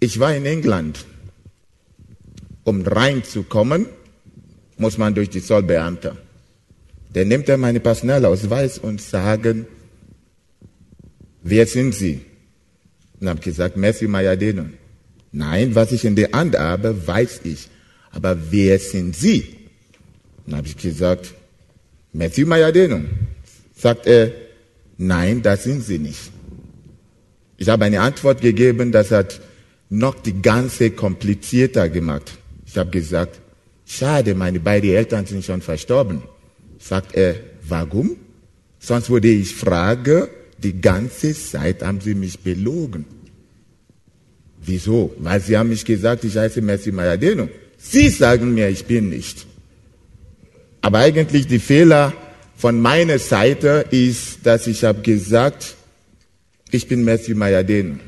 Ich war in England. Um reinzukommen, muss man durch die Zollbeamte. Der nimmt er meine Personalausweis und sagen, wer sind Sie? Und habe gesagt, Matthew Mayadeno. Nein, was ich in der Hand habe, weiß ich. Aber wer sind Sie? Dann habe ich gesagt, Matthew Mayadeno. Sagt er, nein, das sind Sie nicht. Ich habe eine Antwort gegeben, das hat noch die ganze komplizierter gemacht. Ich habe gesagt, schade, meine beiden Eltern sind schon verstorben. Sagt er, warum? Sonst würde ich fragen, die ganze Zeit haben sie mich belogen. Wieso? Weil sie haben mich gesagt, ich heiße Messi Mayadeno. Sie sagen mir, ich bin nicht. Aber eigentlich die Fehler von meiner Seite ist, dass ich habe gesagt, ich bin Messi Mayadeno.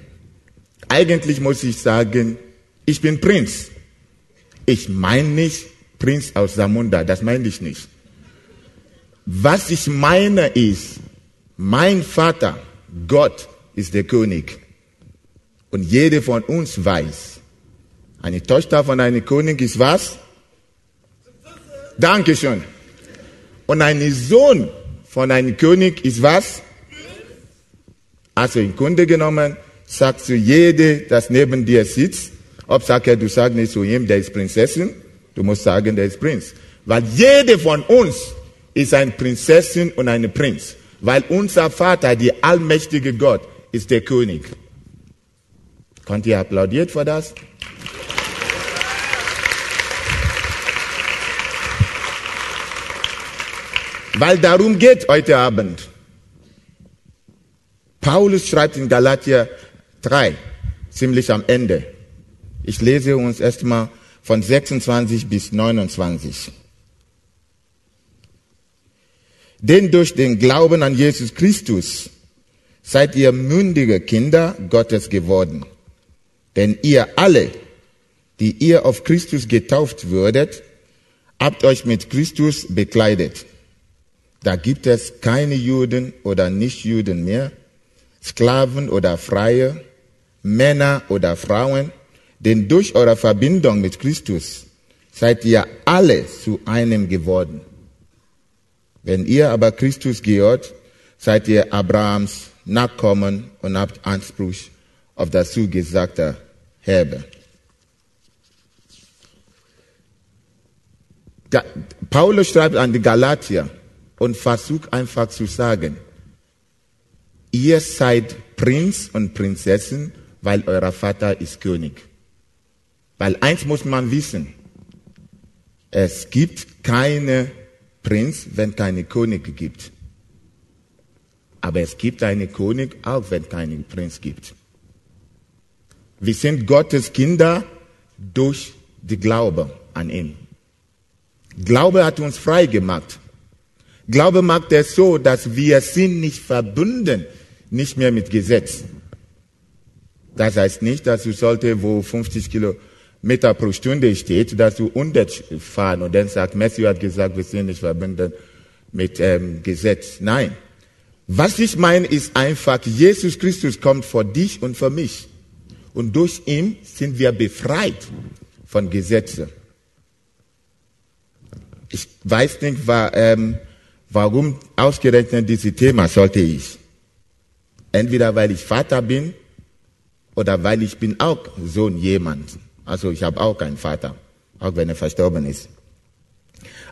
Eigentlich muss ich sagen, ich bin Prinz. Ich meine nicht Prinz aus Samunda, das meine ich nicht. Was ich meine ist, mein Vater, Gott, ist der König. Und jeder von uns weiß, eine Tochter von einem König ist was? Dankeschön. Und ein Sohn von einem König ist was? Also im Grunde genommen sagst du jede, das neben dir sitzt, ob er, du sagst nicht zu ihm, der ist Prinzessin, du musst sagen, der ist Prinz. Weil jede von uns ist eine Prinzessin und ein Prinz. Weil unser Vater, der allmächtige Gott, ist der König. Könnt ihr applaudiert für das? Weil darum geht heute Abend. Paulus schreibt in Galatia 3, ziemlich am Ende. Ich lese uns erstmal von 26 bis 29. Denn durch den Glauben an Jesus Christus seid ihr mündige Kinder Gottes geworden. Denn ihr alle, die ihr auf Christus getauft würdet, habt euch mit Christus bekleidet. Da gibt es keine Juden oder Nichtjuden mehr, Sklaven oder Freie, Männer oder Frauen, denn durch eure Verbindung mit Christus seid ihr alle zu einem geworden. Wenn ihr aber Christus gehört, seid ihr Abrahams Nachkommen und habt Anspruch auf das zugesagte Herbe. Paulus schreibt an die Galatier und versucht einfach zu sagen, ihr seid Prinz und Prinzessin, weil euer Vater ist König. Weil eins muss man wissen, es gibt keine Prinz, wenn keine König gibt. Aber es gibt einen König, auch wenn keinen Prinz gibt. Wir sind Gottes Kinder durch die Glaube an ihn. Glaube hat uns frei gemacht. Glaube macht es so, dass wir sind nicht verbunden, nicht mehr mit Gesetz. Das heißt nicht, dass du sollte, wo 50 Kilometer pro Stunde steht, dass du 100 fahren und dann sagt, Matthew hat gesagt, wir sind nicht verbunden mit ähm, Gesetz. Nein. Was ich meine, ist einfach, Jesus Christus kommt vor dich und für mich. Und durch ihn sind wir befreit von Gesetzen. Ich weiß nicht, war, ähm, warum ausgerechnet dieses Thema sollte ich. Entweder weil ich Vater bin oder weil ich bin auch Sohn jemand. Also ich habe auch keinen Vater, auch wenn er verstorben ist.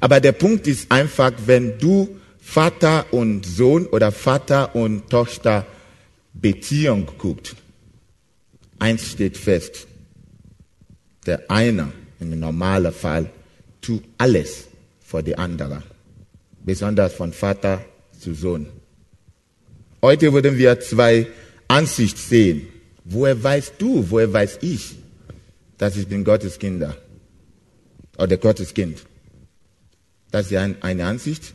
Aber der Punkt ist einfach, wenn du Vater und Sohn oder Vater und Tochter Beziehung guckt, eins steht fest. Der eine, im normalen Fall, tut alles für die andere. Besonders von Vater zu Sohn. Heute würden wir zwei Ansichten sehen. Woher weißt du, woher weiß ich, dass ich bin Gottes Kinder oder Gottes Kind? Das ist eine Ansicht.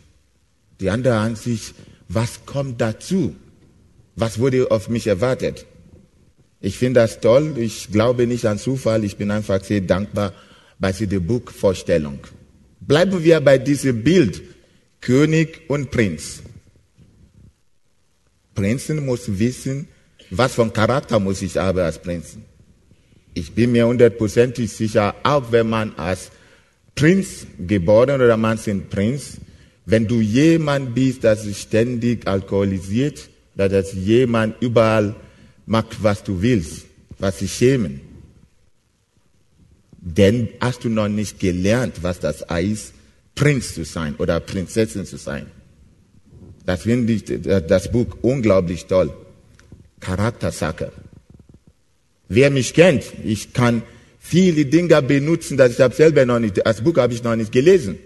Die andere Ansicht, was kommt dazu? Was wurde auf mich erwartet? Ich finde das toll. Ich glaube nicht an Zufall. Ich bin einfach sehr dankbar bei dieser Buchvorstellung. Bleiben wir bei diesem Bild König und Prinz. Prinzen muss wissen, was für ein Charakter muss ich haben als Prinzen. ich bin mir hundertprozentig sicher, auch wenn man als Prinz geboren oder man ist Prinz, wenn du jemand bist, der sich ständig alkoholisiert, oder dass jemand überall macht, was du willst, was sie schämen, dann hast du noch nicht gelernt, was das heißt, Prinz zu sein oder Prinzessin zu sein. Das finde ich, das Buch unglaublich toll. Charaktersache. Wer mich kennt, ich kann viele Dinge benutzen, das ich habe selber noch nicht, das Buch habe ich noch nicht gelesen.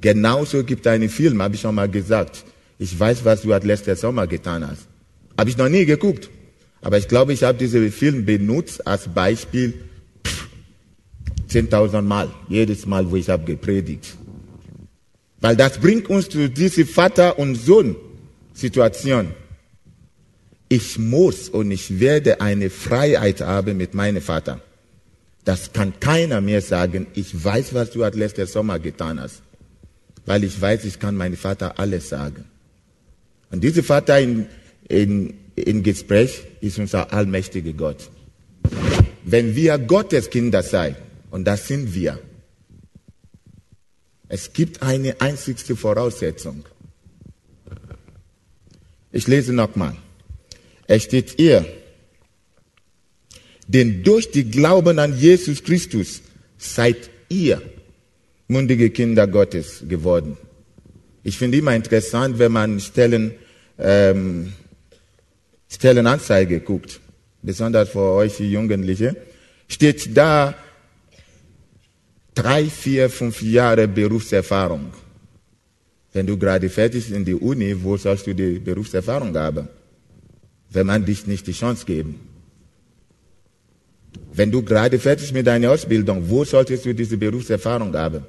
Genauso gibt es einen Film, habe ich schon mal gesagt. Ich weiß, was du letztes Sommer getan hast. Habe ich noch nie geguckt. Aber ich glaube, ich habe diesen Film benutzt als Beispiel 10.000 Mal. Jedes Mal, wo ich habe gepredigt. Weil das bringt uns zu dieser Vater- und Sohn-Situation. Ich muss und ich werde eine Freiheit haben mit meinem Vater. Das kann keiner mehr sagen, ich weiß, was du letztes Sommer getan hast. Weil ich weiß, ich kann meinem Vater alles sagen. Und dieser Vater in, in, in Gespräch ist unser allmächtiger Gott. Wenn wir Gottes Kinder sein, und das sind wir, es gibt eine einzigste Voraussetzung. Ich lese nochmal. Es steht ihr, denn durch die Glauben an Jesus Christus seid ihr mundige Kinder Gottes geworden. Ich finde immer interessant, wenn man Stellen, ähm, Stellenanzeige guckt, besonders für euch Jugendliche, steht da drei, vier, fünf Jahre Berufserfahrung. Wenn du gerade fertig in die Uni, wo sollst du die Berufserfahrung haben? Wenn man dich nicht die Chance geben. Wenn du gerade fertig mit deiner Ausbildung, wo solltest du diese Berufserfahrung haben?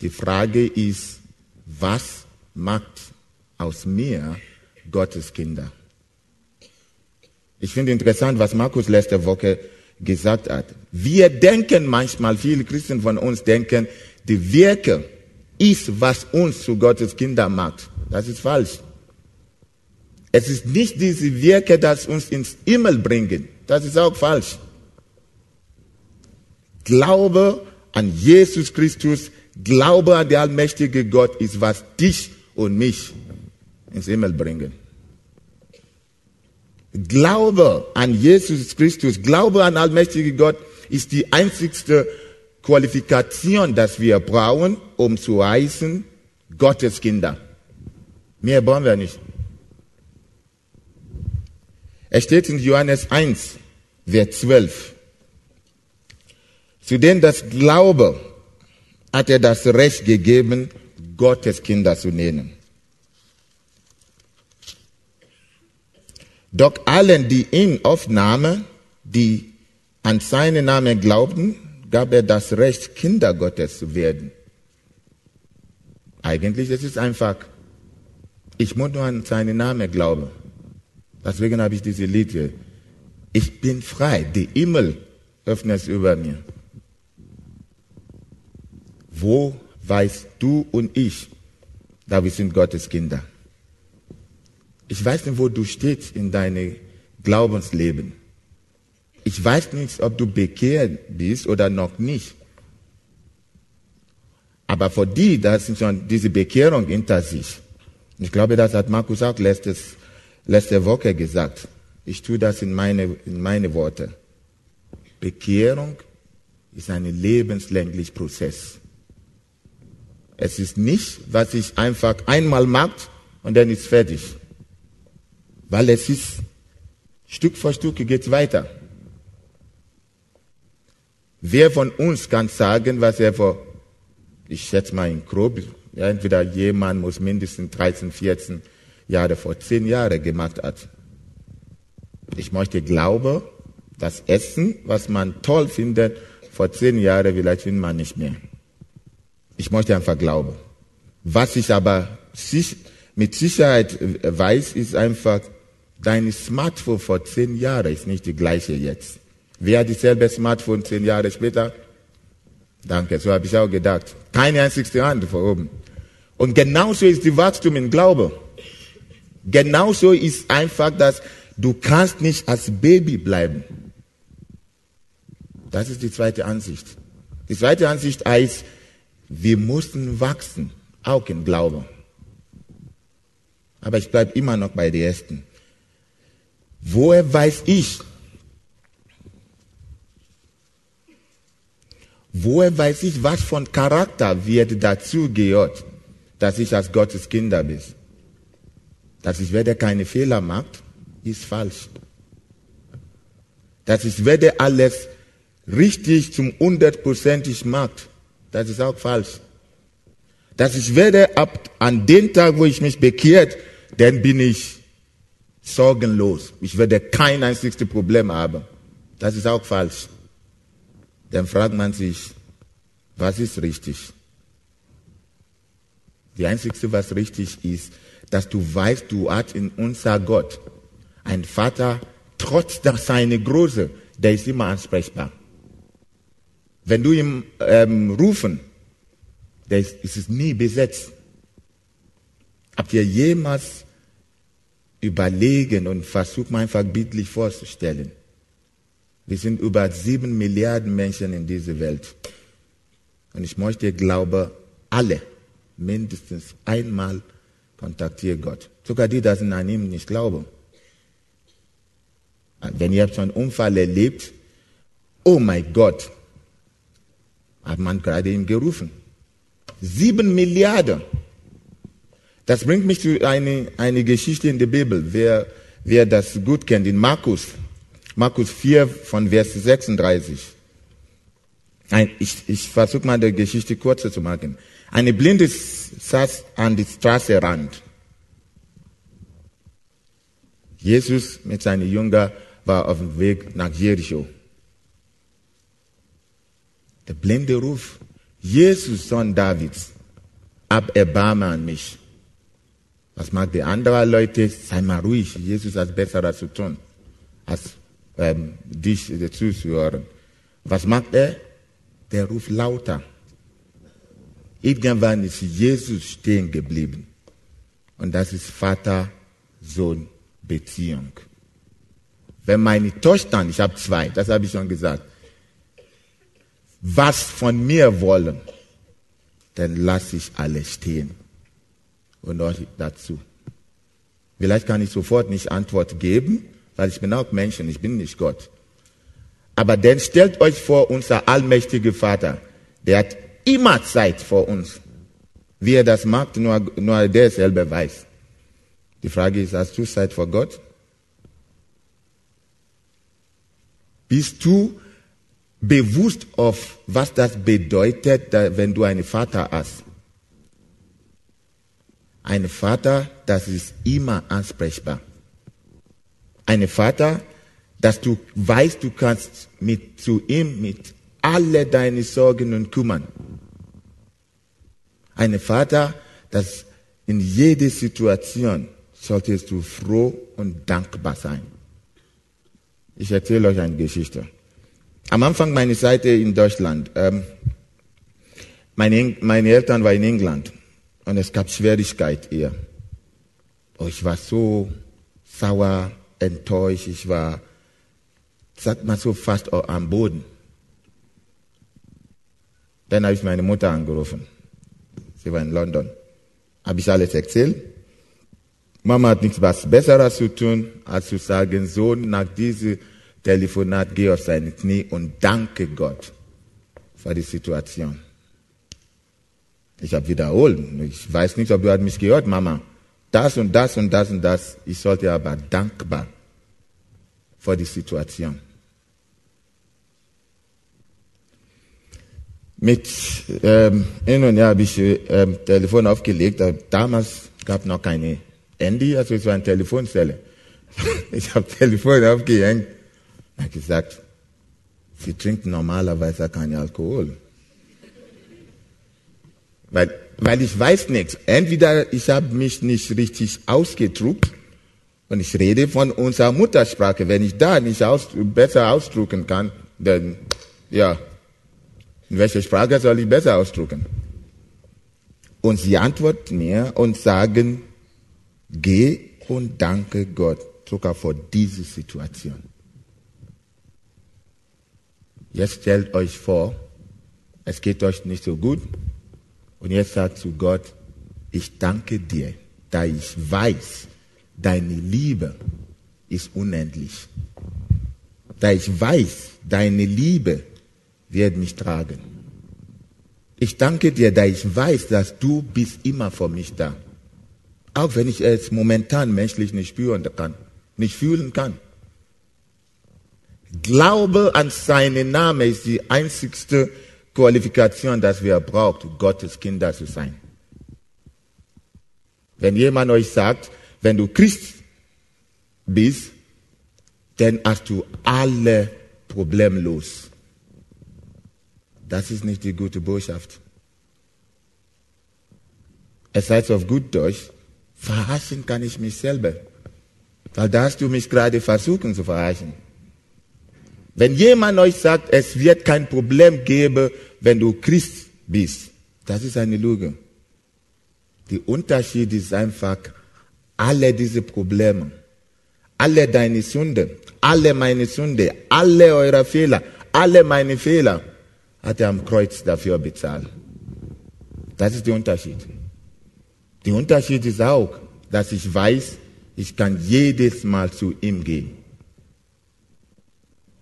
Die Frage ist, was macht aus mir Gottes Kinder? Ich finde interessant, was Markus letzte Woche gesagt hat. Wir denken manchmal, viele Christen von uns denken, die Werke ist, was uns zu Gottes Kinder macht. Das ist falsch. Es ist nicht diese Werke, das uns ins Himmel bringen. Das ist auch falsch. Glaube an Jesus Christus, Glaube an den allmächtigen Gott ist, was dich und mich ins Himmel bringen. Glaube an Jesus Christus, Glaube an allmächtigen Gott ist die einzigste Qualifikation, dass wir brauchen, um zu heißen Gottes Kinder. Mehr brauchen wir nicht. Es steht in Johannes 1, Vers 12. Zu denen das Glaube hat er das Recht gegeben, Gottes Kinder zu nennen. Doch allen, die ihn aufnahmen, die an seinen Namen glaubten, gab er das Recht, Kinder Gottes zu werden. Eigentlich ist es einfach, ich muss nur an seinen Namen glauben. Deswegen habe ich diese Lied hier. Ich bin frei, die Himmel öffnet über mir. Wo weißt du und ich, da wir sind Gottes Kinder? Ich weiß nicht, wo du stehst in deinem Glaubensleben. Ich weiß nicht, ob du bekehrt bist oder noch nicht. Aber für die, das sind schon diese Bekehrung hinter sich. Ich glaube, das hat Markus auch letztes, letzte Woche gesagt. Ich tue das in meine, in meine Worte. Bekehrung ist ein lebenslänglich Prozess. Es ist nicht, was ich einfach einmal macht und dann ist fertig. Weil es ist, Stück für Stück geht es weiter. Wer von uns kann sagen, was er vor, ich schätze mal in grob, entweder jemand muss mindestens 13, 14 Jahre vor 10 Jahren gemacht hat. Ich möchte glauben, das Essen, was man toll findet, vor 10 Jahren vielleicht findet man nicht mehr. Ich möchte einfach glauben. Was ich aber mit Sicherheit weiß, ist einfach, Dein Smartphone vor zehn Jahren ist nicht die gleiche jetzt. Wer hat dieselbe Smartphone zehn Jahre später? Danke, so habe ich auch gedacht. Keine einzigste Hand vor oben. Und genauso ist die Wachstum im Glaube. Genauso ist einfach, dass du kannst nicht als Baby bleiben. Das ist die zweite Ansicht. Die zweite Ansicht heißt, wir mussten wachsen, auch im Glauben. Aber ich bleibe immer noch bei der ersten. Woher weiß ich, woher weiß ich, was von Charakter wird dazu gehört, dass ich als Gottes Kinder bin? Dass ich werde keine Fehler macht, ist falsch. Dass ich werde alles richtig zum hundertprozentig macht, das ist auch falsch. Dass ich werde ab an den Tag, wo ich mich bekehrt, dann bin ich sorgenlos. Ich werde kein einziges Problem haben. Das ist auch falsch. Dann fragt man sich, was ist richtig? Die einzige, was richtig ist, dass du weißt, du hast in unser Gott ein Vater, trotz seiner Größe, der ist immer ansprechbar. Wenn du ihm ähm, rufen, der ist, ist es nie besetzt. Habt ihr jemals überlegen und versucht mal einfach bildlich vorzustellen? Wir sind über sieben Milliarden Menschen in dieser Welt. Und ich möchte glaube, alle mindestens einmal kontaktieren Gott. Sogar die, die an ihm nicht glauben. Wenn ihr schon einen Unfall erlebt, oh mein Gott, hat man gerade ihn gerufen. Sieben Milliarden. Das bringt mich zu einer eine Geschichte in der Bibel, wer, wer das gut kennt, in Markus, Markus 4 von Vers 36. Ein, ich ich versuche mal die Geschichte kurzer zu machen. Eine Blinde saß an die Straße Rand. Jesus mit seinen Jüngern war auf dem Weg nach Jericho. Der blinde Ruf, Jesus, Sohn Davids, ab Erbarme an mich. Was mag die anderen Leute? Sei mal ruhig, Jesus hat Besseres zu tun, als ähm, dich zuzuhören. Was macht er? Der ruft lauter. Irgendwann ist Jesus stehen geblieben. Und das ist Vater-Sohn-Beziehung. Wenn meine Tochter, ich habe zwei, das habe ich schon gesagt, was von mir wollen, dann lasse ich alles stehen und euch dazu. Vielleicht kann ich sofort nicht Antwort geben, weil ich bin auch Mensch und ich bin nicht Gott. Aber dann stellt euch vor, unser allmächtiger Vater, der hat immer Zeit vor uns. Wie er das macht, nur, nur der weiß. Die Frage ist, hast du Zeit vor Gott? Bist du bewusst auf, was das bedeutet, wenn du einen Vater hast. Ein Vater, das ist immer ansprechbar. Ein Vater, dass du weißt, du kannst mit, zu ihm mit alle deine Sorgen und kümmern. Ein Vater, das in jeder Situation solltest du froh und dankbar sein. Ich erzähle euch eine Geschichte. Am Anfang meiner Zeit in Deutschland, ähm, meine, meine Eltern waren in England und es gab Schwierigkeit hier. Oh, ich war so sauer, enttäuscht, ich war, sagt man so, fast am Boden. Dann habe ich meine Mutter angerufen. Sie war in London. Habe ich alles erzählt. Mama hat nichts was Besseres zu tun, als zu sagen, Sohn, nach dieser Telefonat, geh auf seine Knie und danke Gott für die Situation. Ich habe wiederholt. Ich weiß nicht, ob du hast mich gehört, Mama. Das und das und das und das. Ich sollte aber dankbar für die Situation. Mit ähm, hin und her habe ich ähm, Telefon aufgelegt. Damals gab noch keine Handy, also es war eine Telefonzelle. ich habe Telefon aufgehängt hat gesagt, sie trinkt normalerweise keinen Alkohol. Weil, weil ich weiß nichts. Entweder ich habe mich nicht richtig ausgedruckt und ich rede von unserer Muttersprache. Wenn ich da nicht aus, besser ausdrucken kann, dann, ja, in welcher Sprache soll ich besser ausdrucken? Und sie antworten mir und sagen, geh und danke Gott sogar vor dieser Situation. Jetzt stellt euch vor, es geht euch nicht so gut. Und jetzt sagt zu Gott, ich danke dir, da ich weiß, deine Liebe ist unendlich. Da ich weiß, deine Liebe wird mich tragen. Ich danke dir, da ich weiß, dass du bist immer für mich da. Auch wenn ich es momentan menschlich nicht spüren kann, nicht fühlen kann. Glaube an seinen Namen ist die einzigste Qualifikation, dass wir braucht, Gottes Kinder zu sein. Wenn jemand euch sagt, wenn du Christ bist, dann hast du alle Probleme los. Das ist nicht die gute Botschaft. Es heißt auf gut Deutsch, verarschen kann ich mich selber. Weil da hast du mich gerade versuchen zu verarschen. Wenn jemand euch sagt, es wird kein Problem geben, wenn du Christ bist, das ist eine Lüge. Der Unterschied ist einfach, alle diese Probleme, alle deine Sünde, alle meine Sünde, alle eure Fehler, alle meine Fehler, hat er am Kreuz dafür bezahlt. Das ist der Unterschied. Der Unterschied ist auch, dass ich weiß, ich kann jedes Mal zu ihm gehen.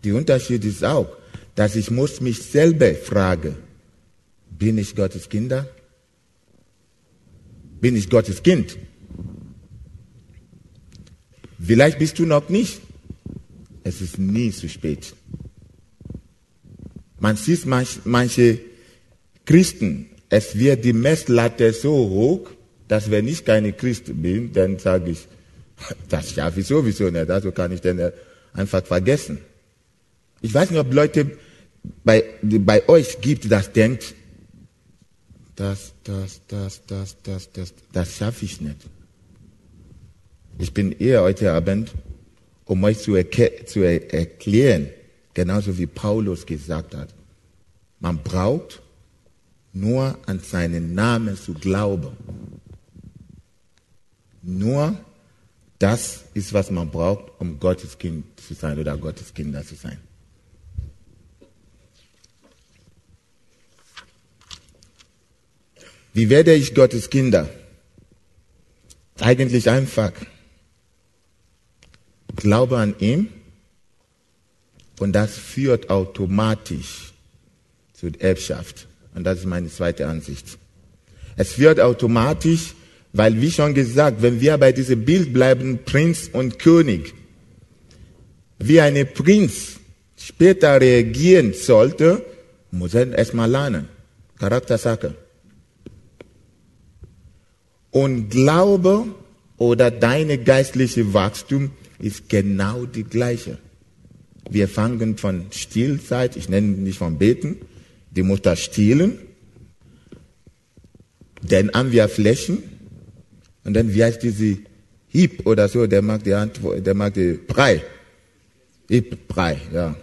Der Unterschied ist auch, dass ich muss mich selber fragen, bin ich Gottes Kinder? Bin ich Gottes Kind? Vielleicht bist du noch nicht. Es ist nie zu spät. Man sieht manche Christen, es wird die Messlatte so hoch, dass wenn ich keine Christ bin, dann sage ich, das schaffe ich sowieso nicht, also kann ich dann einfach vergessen. Ich weiß nicht, ob Leute bei, bei euch gibt, das denkt, das, das, das, das, das, das, das schaffe ich nicht. Ich bin eher heute Abend, um euch zu, erk zu er erklären, genauso wie Paulus gesagt hat. Man braucht nur an seinen Namen zu glauben. Nur das ist, was man braucht, um Gottes Kind zu sein oder Gottes Kinder zu sein. Wie werde ich Gottes Kinder? Eigentlich einfach. Glaube an ihn und das führt automatisch zur Erbschaft. Und das ist meine zweite Ansicht. Es führt automatisch, weil wie schon gesagt, wenn wir bei diesem Bild bleiben, Prinz und König, wie ein Prinz später reagieren sollte, muss er erstmal lernen. Charaktersache. Und Glaube oder deine geistliche Wachstum ist genau die gleiche. Wir fangen von Stillzeit, ich nenne nicht von Beten, die Mutter stillen, dann haben wir Flächen und dann wie heißt diese Hieb oder so, der mag die Hand, der mag die Brei. Hieb, Brei, ja.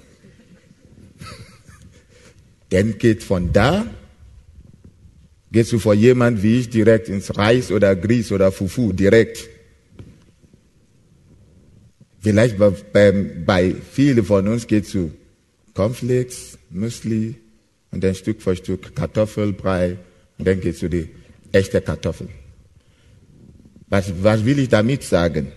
Dann geht von da Gehst du vor jemand wie ich direkt ins Reis oder Grieß oder Fufu direkt? Vielleicht bei, bei, vielen von uns geht zu Cornflakes, Müsli und dann Stück für Stück Kartoffelbrei und dann geht zu die echte Kartoffel. Was, was will ich damit sagen?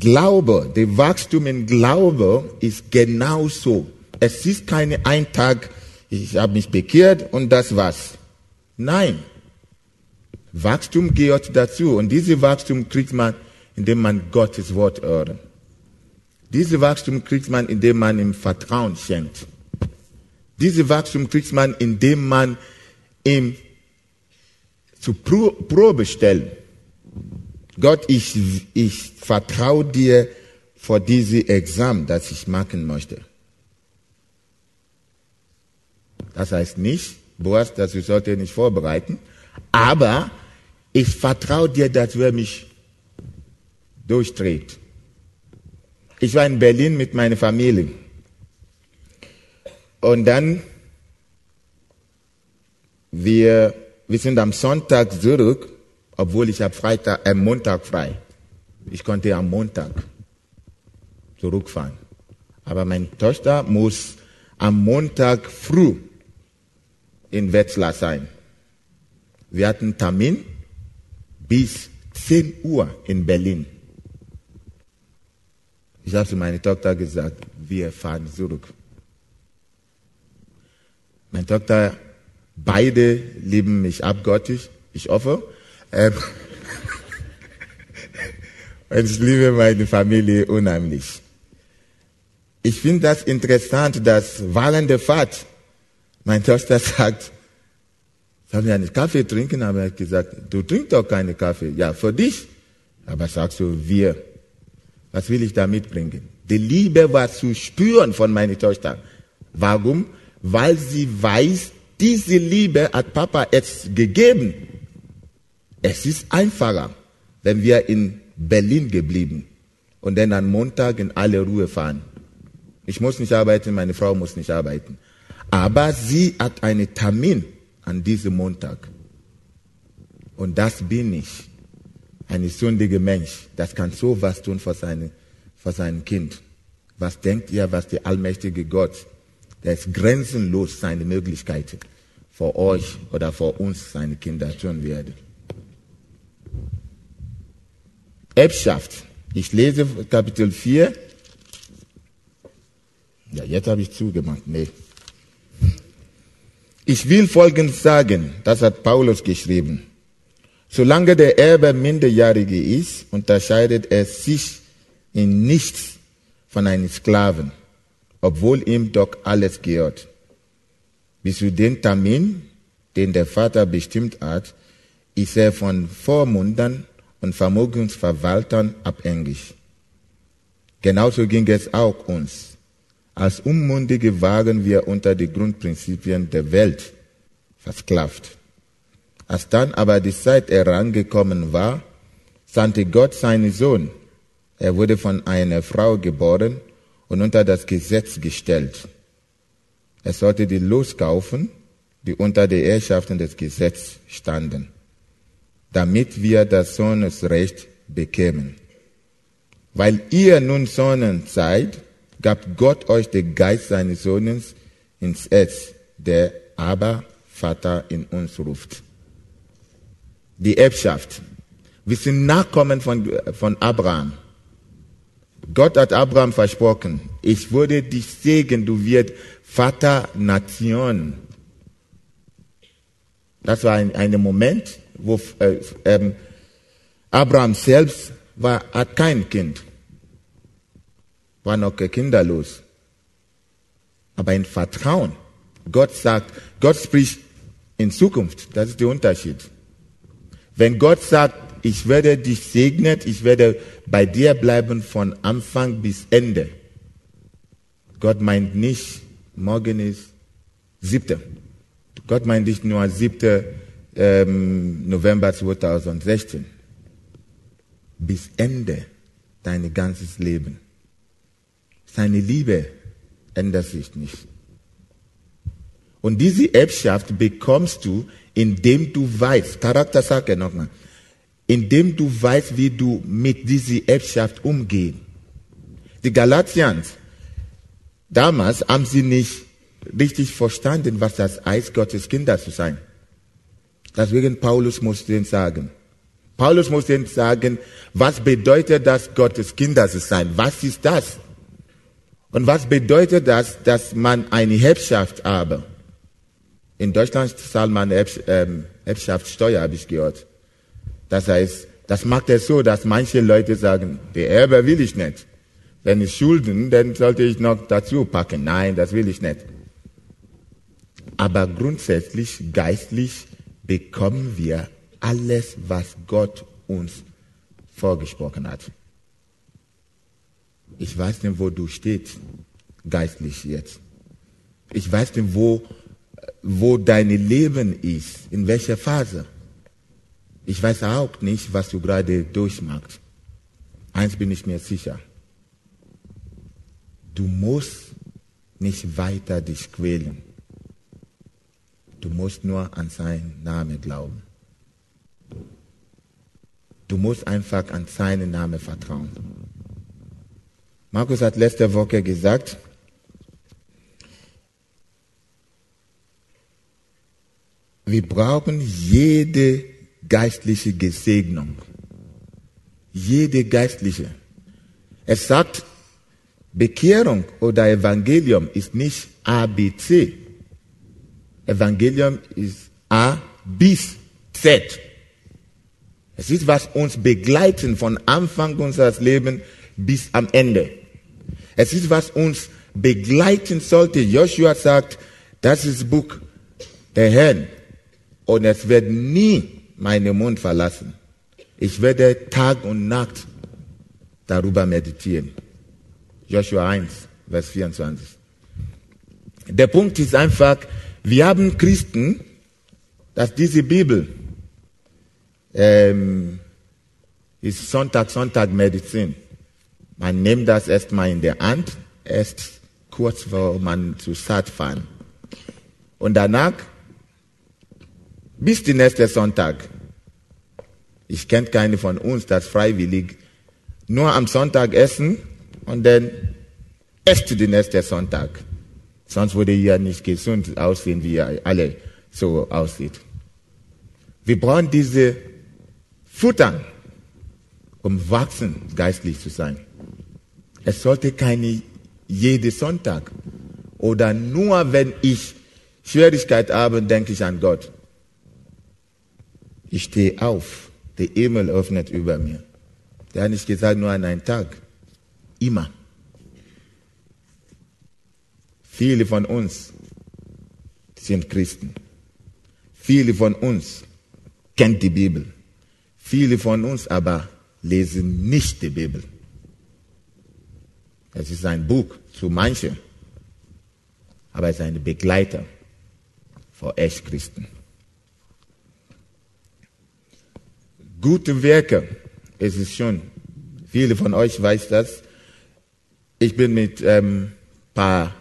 Glaube, der Wachstum in Glaube ist genauso. Es ist keine ein Tag, ich habe mich bekehrt und das war's. Nein. Wachstum gehört dazu. Und diese Wachstum kriegt man, indem man Gottes Wort hört. Diese Wachstum kriegt man, indem man ihm Vertrauen schenkt. Diese Wachstum kriegt man, indem man ihm zu Probe stellt. Gott, ich, ich vertraue dir vor diese Examen, das ich machen möchte. Das heißt nicht, Boas, das sollte nicht vorbereiten. Aber ich vertraue dir, dass du mich durchdreht. Ich war in Berlin mit meiner Familie. Und dann, wir, wir sind am Sonntag zurück, obwohl ich habe Freitag, am äh, Montag frei. Ich konnte am Montag zurückfahren. Aber meine Tochter muss am Montag früh in Wetzlar sein. Wir hatten Termin bis 10 Uhr in Berlin. Ich habe zu meiner Tochter gesagt, wir fahren zurück. Meine Tochter, beide lieben mich abgöttisch, ich hoffe. Ähm, und ich liebe meine Familie unheimlich. Ich finde das interessant, dass während der Fahrt mein Tochter sagt, soll wir einen Kaffee trinken? Aber er hat gesagt, du trinkst doch keinen Kaffee. Ja, für dich. Aber sagst du, wir. Was will ich da mitbringen? Die Liebe war zu spüren von meiner Tochter. Warum? Weil sie weiß, diese Liebe hat Papa jetzt gegeben. Es ist einfacher, wenn wir in Berlin geblieben und dann am Montag in alle Ruhe fahren. Ich muss nicht arbeiten, meine Frau muss nicht arbeiten. Aber sie hat einen Termin an diesem Montag. Und das bin ich. Ein sündiger Mensch. Das kann so was tun für, seine, für sein Kind. Was denkt ihr, was der allmächtige Gott, der ist grenzenlos seine Möglichkeiten für euch oder für uns, seine Kinder, tun werde? Erbschaft. Ich lese Kapitel 4, ja, jetzt habe ich zugemacht. Nee. Ich will Folgendes sagen, das hat Paulus geschrieben. Solange der Erbe Minderjährige ist, unterscheidet er sich in nichts von einem Sklaven, obwohl ihm doch alles gehört. Bis zu dem Termin, den der Vater bestimmt hat, ist er von Vormundern und Vermögensverwaltern abhängig. Genauso ging es auch uns. Als Unmundige waren wir unter die Grundprinzipien der Welt versklavt. Als dann aber die Zeit herangekommen war, sandte Gott seinen Sohn. Er wurde von einer Frau geboren und unter das Gesetz gestellt. Er sollte die loskaufen, die unter der Herrschaften des Gesetzes standen, damit wir das Sohnesrecht bekämen. Weil ihr nun Sonnen seid, gab Gott euch den Geist seines Sohnes ins Herz, der aber Vater in uns ruft. Die Erbschaft. Wir sind Nachkommen von, von Abraham. Gott hat Abraham versprochen, ich würde dich segnen, du wirst Vater Nation. Das war ein, ein Moment, wo äh, äh, Abraham selbst war, hat kein Kind war noch kinderlos. Aber in Vertrauen. Gott sagt, Gott spricht in Zukunft. Das ist der Unterschied. Wenn Gott sagt, ich werde dich segnen, ich werde bei dir bleiben von Anfang bis Ende. Gott meint nicht, morgen ist siebte. Gott meint nicht nur siebte ähm, November 2016. Bis Ende dein ganzes Leben. Seine Liebe ändert sich nicht. Und diese Erbschaft bekommst du, indem du weißt, Charakter er nochmal, indem du weißt, wie du mit dieser Erbschaft umgehen. Die Galatians, damals haben sie nicht richtig verstanden, was das heißt, Gottes Kinder zu sein. Deswegen Paulus musste ihnen sagen. Paulus musste ihnen sagen, was bedeutet das, Gottes Kinder zu sein? Was ist das? Und was bedeutet das, dass man eine Erbschaft habe? In Deutschland zahlt man ähm, Erbschaftssteuer, habe ich gehört. Das heißt, das macht es so, dass manche Leute sagen, der Erbe will ich nicht. Wenn ich Schulden, dann sollte ich noch dazu packen. Nein, das will ich nicht. Aber grundsätzlich, geistlich, bekommen wir alles, was Gott uns vorgesprochen hat. Ich weiß nicht, wo du stehst, geistlich jetzt. Ich weiß nicht, wo, wo dein Leben ist, in welcher Phase. Ich weiß auch nicht, was du gerade durchmachst. Eins bin ich mir sicher. Du musst nicht weiter dich quälen. Du musst nur an seinen Namen glauben. Du musst einfach an seinen Namen vertrauen. Markus hat letzte Woche gesagt, wir brauchen jede geistliche Gesegnung. Jede geistliche. Es sagt, Bekehrung oder Evangelium ist nicht A, B, C. Evangelium ist A bis Z. Es ist, was uns begleiten von Anfang unseres Lebens bis am Ende. Es ist, was uns begleiten sollte. Joshua sagt, das ist Buch der Herrn und es wird nie meinen Mund verlassen. Ich werde Tag und Nacht darüber meditieren. Joshua 1, Vers 24. Der Punkt ist einfach, wir haben Christen, dass diese Bibel ähm, ist Sonntag, Sonntag Medizin. Man nimmt das erstmal in der Hand, erst kurz vor man zu Start fahren. Und danach bis den nächsten Sonntag. Ich kenne keine von uns, das freiwillig nur am Sonntag essen und dann esst den nächsten Sonntag. Sonst würde ja nicht gesund aussehen, wie ihr alle so aussieht. Wir brauchen diese Futtern, um wachsen geistlich zu sein. Es sollte keine jede Sonntag oder nur wenn ich Schwierigkeit habe, denke ich an Gott. Ich stehe auf, der Himmel öffnet über mir. Der hat nicht gesagt nur an einem Tag, immer. Viele von uns sind Christen. Viele von uns kennen die Bibel. Viele von uns aber lesen nicht die Bibel. Es ist ein Buch zu manchen, aber es ist ein Begleiter für Echtchristen. Gute Werke, es ist schon, viele von euch weiß das. Ich bin mit ähm, paar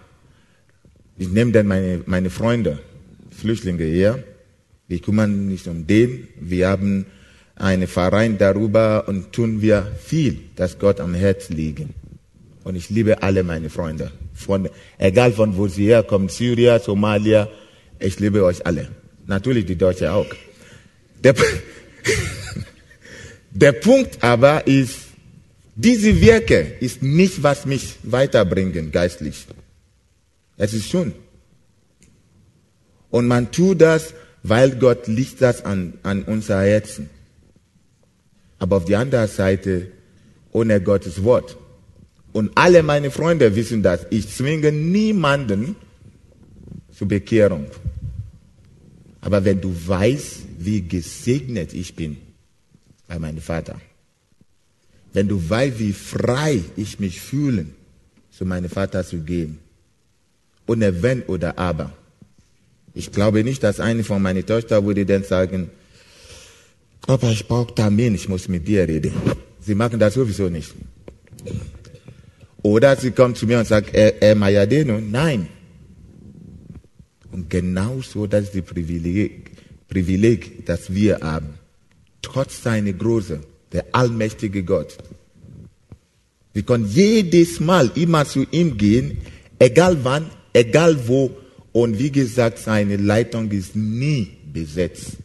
ich nehme dann meine, meine Freunde, Flüchtlinge her. Wir kümmern nicht um den. Wir haben einen Verein darüber und tun wir viel, dass Gott am Herz liegen. Und ich liebe alle meine Freunde. Freunde, egal von wo sie herkommen, Syrien, Somalia, ich liebe euch alle. Natürlich die Deutschen auch. Der, der Punkt aber ist, diese Werke ist nicht, was mich weiterbringen geistlich. Es ist schon. Und man tut das, weil Gott liegt das an, an unser Herzen. Aber auf der anderen Seite, ohne Gottes Wort. Und alle meine Freunde wissen das. Ich zwinge niemanden zur Bekehrung. Aber wenn du weißt, wie gesegnet ich bin bei meinem Vater, wenn du weißt, wie frei ich mich fühle, zu meinem Vater zu gehen, ohne Wenn oder Aber. Ich glaube nicht, dass eine von meinen Töchtern würde dann sagen, Papa, ich brauche Termin, ich muss mit dir reden. Sie machen das sowieso nicht. Oder sie kommt zu mir und sagt, er, er Mayadeno. Nein. Und genau so, das ist die Privileg, Privileg, das wir haben. Trotz seiner Größe, der allmächtige Gott. Wir können jedes Mal immer zu ihm gehen, egal wann, egal wo. Und wie gesagt, seine Leitung ist nie besetzt.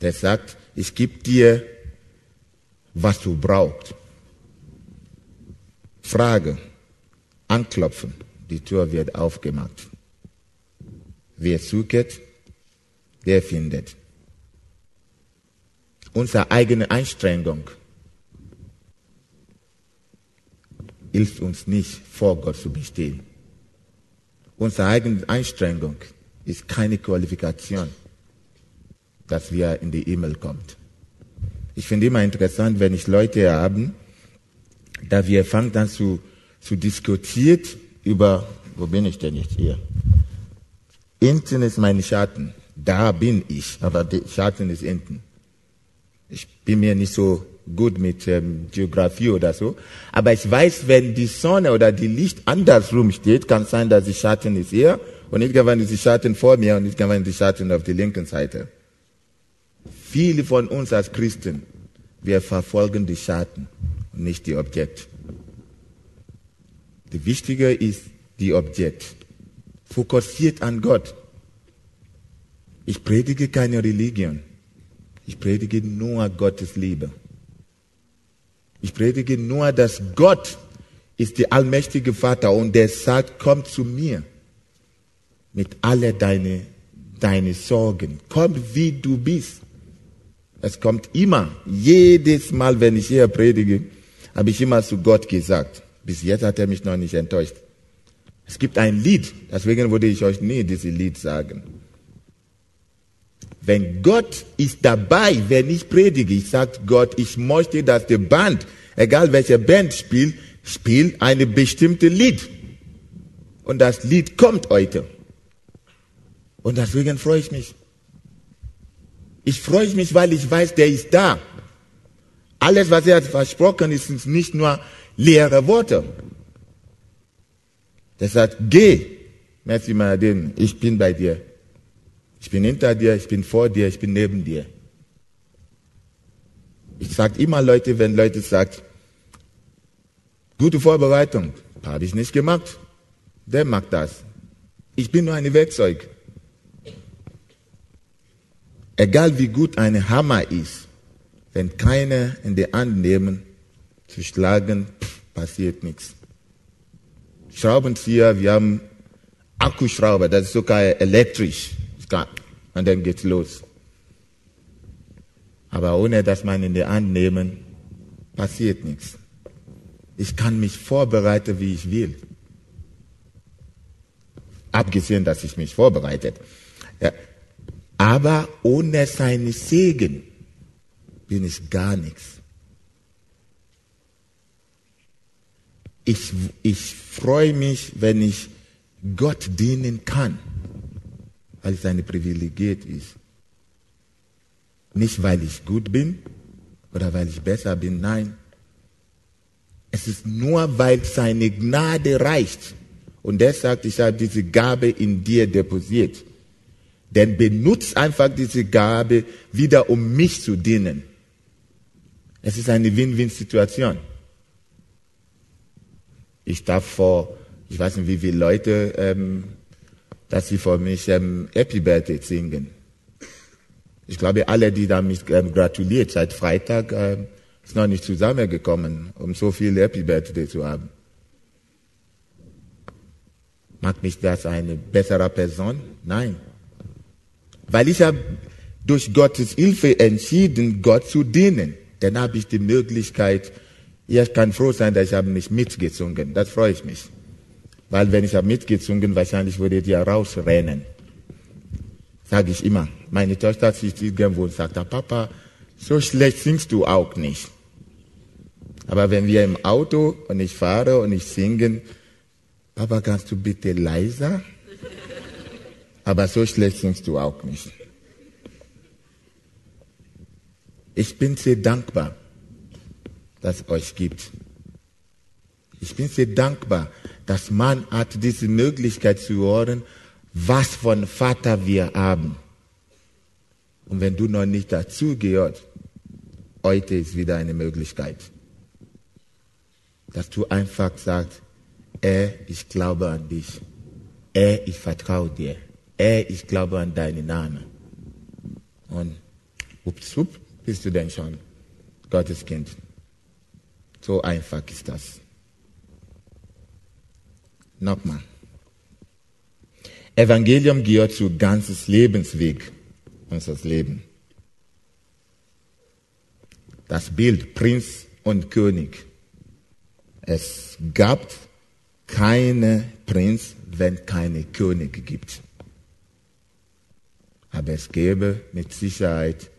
Der sagt, ich gebe dir, was du brauchst. Frage, anklopfen, die Tür wird aufgemacht. Wer sucht, der findet. Unsere eigene Anstrengung hilft uns nicht, vor Gott zu bestehen. Unsere eigene Anstrengung ist keine Qualifikation, dass wir in die E-Mail kommen. Ich finde immer interessant, wenn ich Leute habe, da wir fangen dann zu, zu diskutieren über, wo bin ich denn jetzt hier? Hinten ist mein Schatten. Da bin ich, aber der Schatten ist hinten. Ich bin mir nicht so gut mit ähm, Geografie oder so. Aber ich weiß, wenn die Sonne oder die Licht andersrum steht, kann sein, dass die Schatten ist hier und nicht ist die Schatten vor mir und nicht irgendwann die Schatten auf der linken Seite. Viele von uns als Christen, wir verfolgen die Schatten und nicht die Objekte. Die wichtige ist die Objekt. Fokussiert an Gott. Ich predige keine Religion. Ich predige nur Gottes Liebe. Ich predige nur, dass Gott ist der allmächtige Vater und der sagt, komm zu mir mit alle deine, deine Sorgen. Komm, wie du bist. Es kommt immer, jedes Mal, wenn ich hier predige, habe ich immer zu Gott gesagt. Bis jetzt hat er mich noch nicht enttäuscht. Es gibt ein Lied, deswegen würde ich euch nie dieses Lied sagen. Wenn Gott ist dabei, wenn ich predige, ich sage Gott, ich möchte, dass die Band, egal welche Band spielt, spielt eine bestimmte Lied. Und das Lied kommt heute. Und deswegen freue ich mich. Ich freue mich, weil ich weiß, der ist da. Alles, was er hat versprochen, ist nicht nur leere Worte. Der sagt, geh, Merci Maradin, ich bin bei dir. Ich bin hinter dir, ich bin vor dir, ich bin neben dir. Ich sage immer Leute, wenn Leute sagen, gute Vorbereitung, habe ich nicht gemacht. Der macht das. Ich bin nur ein Werkzeug. Egal wie gut ein Hammer ist, wenn keiner in die Hand nehmen, zu schlagen, passiert nichts. Schraubenzieher, wir haben Akkuschrauber, das ist sogar elektrisch. Und dann geht's los. Aber ohne dass man in die Hand nehmen, passiert nichts. Ich kann mich vorbereiten, wie ich will. Abgesehen, dass ich mich vorbereitet. Ja. Aber ohne seinen Segen bin ich gar nichts. Ich, ich freue mich, wenn ich Gott dienen kann, weil es eine Privilegiert ist. Nicht, weil ich gut bin oder weil ich besser bin, nein. Es ist nur, weil seine Gnade reicht. Und er sagt, ich habe diese Gabe in dir deposiert. Denn benutzt einfach diese Gabe wieder, um mich zu dienen. Es ist eine Win-Win-Situation. Ich darf vor ich weiß nicht, wie viele Leute, ähm, dass sie vor mich ähm, Happy Birthday singen. Ich glaube, alle, die da mich ähm, gratuliert seit Freitag, ähm, ist noch nicht zusammengekommen, um so viel Happy Birthday zu haben. Macht mich das eine bessere Person? Nein. Weil ich habe durch Gottes Hilfe entschieden, Gott zu dienen. Dann habe ich die Möglichkeit, ich kann froh sein, dass ich habe nicht mitgesungen. Das freue ich mich. Weil wenn ich habe mitgezungen, wahrscheinlich würdet ihr rausrennen. Sage ich immer. Meine Tochter sitzt irgendwo und sagt, Papa, so schlecht singst du auch nicht. Aber wenn wir im Auto und ich fahre und ich singe, Papa, kannst du bitte leiser? Aber so schlecht singst du auch nicht. Ich bin sehr dankbar, dass es euch gibt. Ich bin sehr dankbar, dass man hat diese Möglichkeit zu hören, was von Vater wir haben. Und wenn du noch nicht dazu gehört, heute ist wieder eine Möglichkeit, dass du einfach sagst, ey, ich glaube an dich. Ey, ich vertraue dir. Ey, ich glaube an deinen Namen. Und ups, ups, bist du denn schon Gottes Kind. So einfach ist das. Nochmal. Evangelium gehört zu ganzes Lebensweg unseres Lebens. Das Bild Prinz und König. Es gab keine Prinz, wenn keine König gibt. Aber es gäbe mit Sicherheit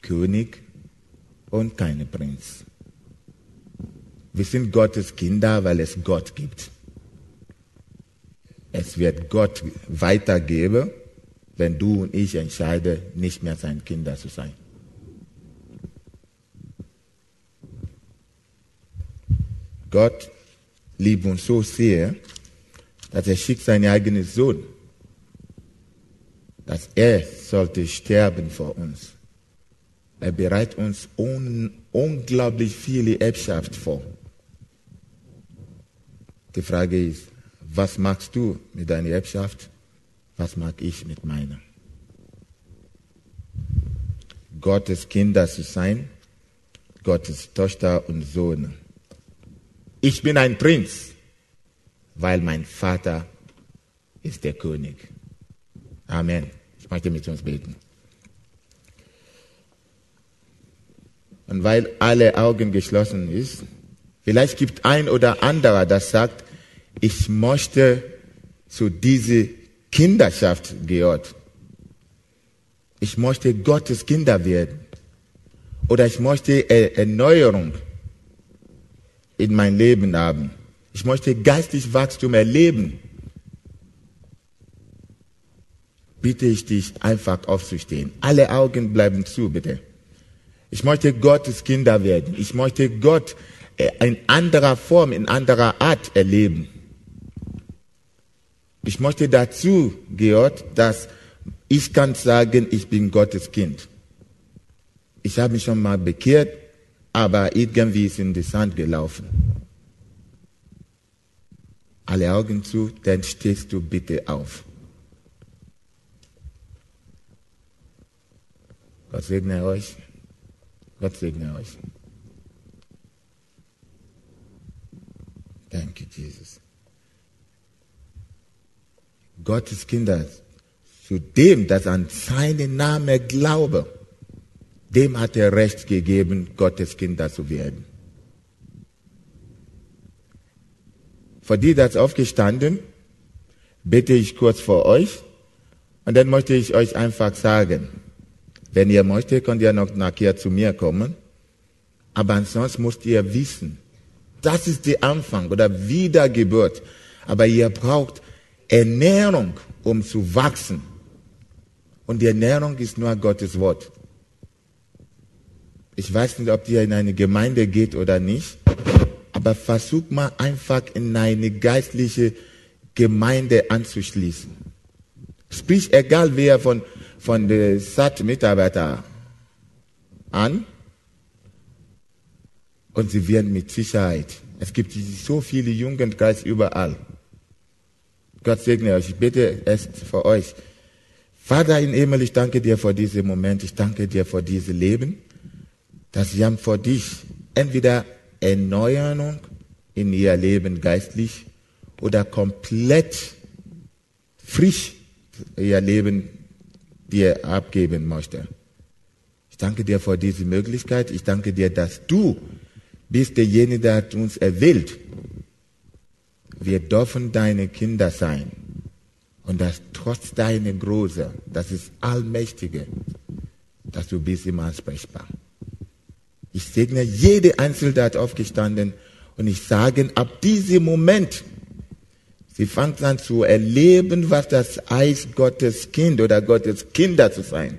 König und keine Prinz. Wir sind Gottes Kinder, weil es Gott gibt. Es wird Gott weitergeben, wenn du und ich entscheiden, nicht mehr sein Kinder zu sein. Gott liebt uns so sehr, dass er schickt seinen eigenen Sohn, dass er sollte sterben vor uns. Er bereitet uns un unglaublich viele Erbschaft vor. Die Frage ist, was machst du mit deiner Erbschaft? Was mag ich mit meiner? Gottes Kinder zu sein, Gottes Tochter und Sohn. Ich bin ein Prinz, weil mein Vater ist der König. Amen. Ich möchte mit uns beten. Und weil alle Augen geschlossen ist, vielleicht gibt ein oder anderer, das sagt, ich möchte zu dieser Kinderschaft gehört. Ich möchte Gottes Kinder werden. Oder ich möchte Erneuerung in mein Leben haben. Ich möchte geistlich Wachstum erleben. Bitte ich dich einfach aufzustehen. Alle Augen bleiben zu, bitte. Ich möchte Gottes Kinder werden. Ich möchte Gott äh, in anderer Form, in anderer Art erleben. Ich möchte dazu gehört, dass ich kann sagen, ich bin Gottes Kind. Ich habe mich schon mal bekehrt, aber irgendwie ist in die Sand gelaufen. Alle Augen zu, dann stehst du bitte auf. Gott segne euch. Gott segne euch. Danke, Jesus. Gottes Kinder, zu dem, das an seinen Namen glaube, dem hat er Recht gegeben, Gottes Kinder zu werden. Für die, das aufgestanden, bitte ich kurz vor euch und dann möchte ich euch einfach sagen, wenn ihr möchtet, könnt ihr noch nachher zu mir kommen. Aber ansonsten müsst ihr wissen, das ist der Anfang oder Wiedergeburt. Aber ihr braucht Ernährung, um zu wachsen. Und die Ernährung ist nur Gottes Wort. Ich weiß nicht, ob ihr in eine Gemeinde geht oder nicht, aber versucht mal einfach in eine geistliche Gemeinde anzuschließen. Sprich, egal wer von, von den SAT-Mitarbeitern an, und sie werden mit Sicherheit. Es gibt so viele Jugendkreise überall. Gott segne euch. Ich bitte es für euch. Vater in Himmel, ich danke dir für diesen Moment. Ich danke dir für dieses Leben, dass sie haben vor dich entweder Erneuerung in ihr Leben geistlich oder komplett frisch ihr Leben dir abgeben möchte. Ich danke dir für diese Möglichkeit. Ich danke dir, dass du bist derjenige, der uns erwählt wir dürfen deine Kinder sein. Und das trotz deiner Größe, das ist Allmächtige, dass du bist immer ansprechbar. Ich segne jede Einzelne, der hat aufgestanden und ich sage, ab diesem Moment, sie fangen an zu erleben, was das heißt, Gottes Kind oder Gottes Kinder zu sein.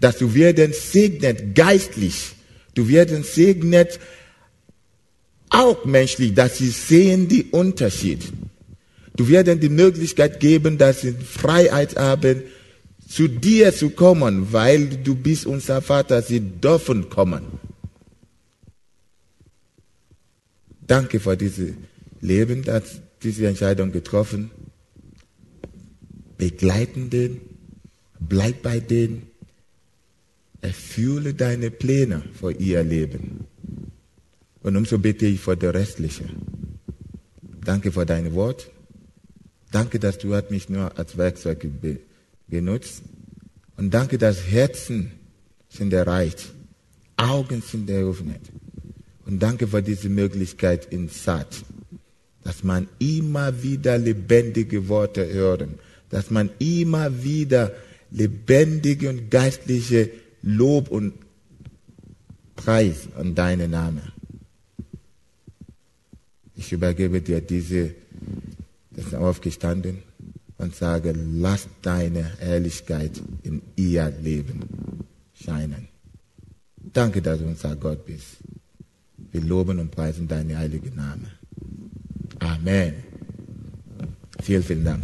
Dass du werden segnet geistlich. Du werden segnet auch menschlich, dass sie sehen die Unterschied. Du wirst die Möglichkeit geben, dass sie Freiheit haben, zu dir zu kommen, weil du bist unser Vater, sie dürfen kommen. Danke für dieses Leben, dass diese Entscheidung getroffen. Begleiten den, bleib bei denen, erfülle deine Pläne für ihr Leben. Und umso bitte ich für der Restliche. Danke für dein Wort. Danke, dass du mich nur als Werkzeug genutzt. Und danke, dass Herzen sind erreicht, Augen sind eröffnet. Und danke für diese Möglichkeit in Saat, dass man immer wieder lebendige Worte hören, dass man immer wieder lebendige und geistliche Lob und Preis an deinen Namen. Ich übergebe dir diese, das ist aufgestanden und sage, lass deine Herrlichkeit in ihr Leben scheinen. Danke, dass du unser Gott bist. Wir loben und preisen deinen heiligen Namen. Amen. Vielen, vielen Dank.